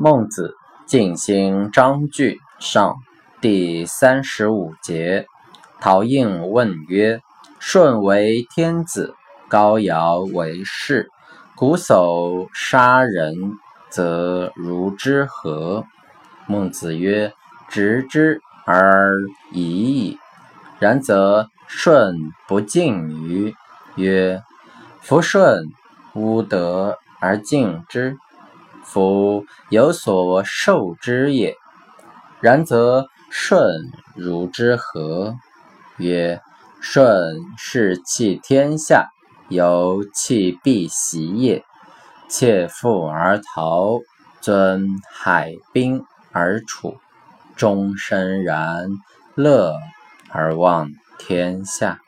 孟子尽心章句上第三十五节，陶应问曰：“舜为天子，高尧为士，瞽叟杀人，则如之何？”孟子曰：“执之而已矣。然则舜不敬于？”曰：“夫舜无德而敬之。”夫有所受之也，然则舜如之何？曰：舜是弃天下，犹弃必袭也。切腹而逃，尊海滨而处，终身然，乐而忘天下。